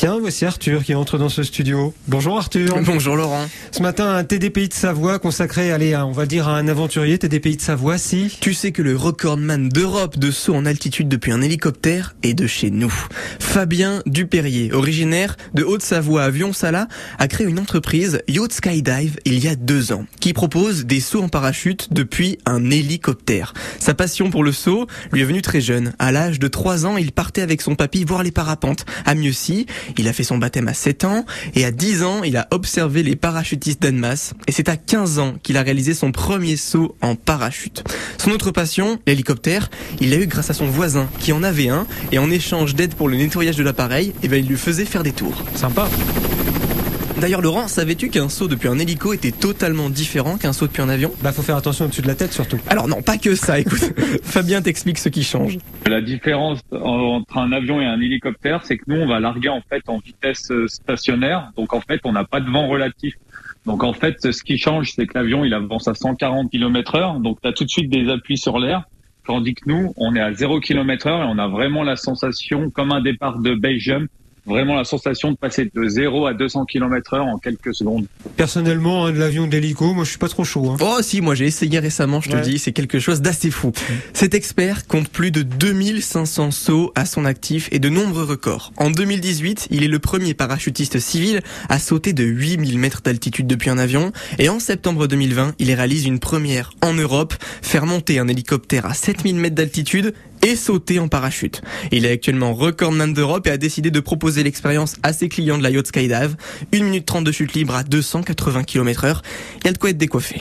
Tiens, voici Arthur qui entre dans ce studio. Bonjour Arthur. Bonjour Laurent. Ce matin, un TDPI de Savoie consacré, allez, à, on va dire à un aventurier TDPI de Savoie, si. Tu sais que le recordman d'Europe de saut en altitude depuis un hélicoptère est de chez nous. Fabien Dupérier, originaire de Haute-Savoie à Vion-Sala, a créé une entreprise Yacht Skydive il y a deux ans, qui propose des sauts en parachute depuis un hélicoptère. Sa passion pour le saut lui est venue très jeune. À l'âge de trois ans, il partait avec son papy voir les parapentes. À Mieuxy, il a fait son baptême à 7 ans et à 10 ans, il a observé les parachutistes d'Annemasse et c'est à 15 ans qu'il a réalisé son premier saut en parachute. Son autre passion, l'hélicoptère, il l'a eu grâce à son voisin qui en avait un et en échange d'aide pour le nettoyage de l'appareil, eh ben, il lui faisait faire des tours. Sympa. D'ailleurs Laurent, savais-tu qu'un saut depuis un hélico était totalement différent qu'un saut depuis un avion? Bah faut faire attention au-dessus de la tête surtout. Alors non, pas que ça, écoute. Fabien t'explique ce qui change. La différence entre un avion et un hélicoptère, c'est que nous on va larguer en fait en vitesse euh, stationnaire, donc en fait on n'a pas de vent relatif. Donc en fait ce qui change c'est que l'avion il avance à 140 km heure, donc tu as tout de suite des appuis sur l'air. Tandis que nous, on est à 0 km heure et on a vraiment la sensation, comme un départ de base jump, vraiment la sensation de passer de 0 à 200 km heure en quelques secondes. Personnellement, hein, de l'avion de l'hélico, moi je suis pas trop chaud. Hein. Oh si, moi j'ai essayé récemment, je te Ouais. dis, c'est quelque chose d'assez fou. Cet expert compte plus de 2500 sauts à son actif et de nombreux records. En 2018, il est le premier parachutiste civil à sauter de 8000 mètres d'altitude depuis un avion. Et en septembre 2020, il réalise une première en Europe, faire monter un hélicoptère à 7000 mètres d'altitude et sauter en parachute. Il est actuellement recordman d'Europe et a décidé de proposer l'expérience à ses clients de la Yacht Skydive. 1 minute 30 de chute libre à 280 km heure. Il y a de quoi être décoiffé.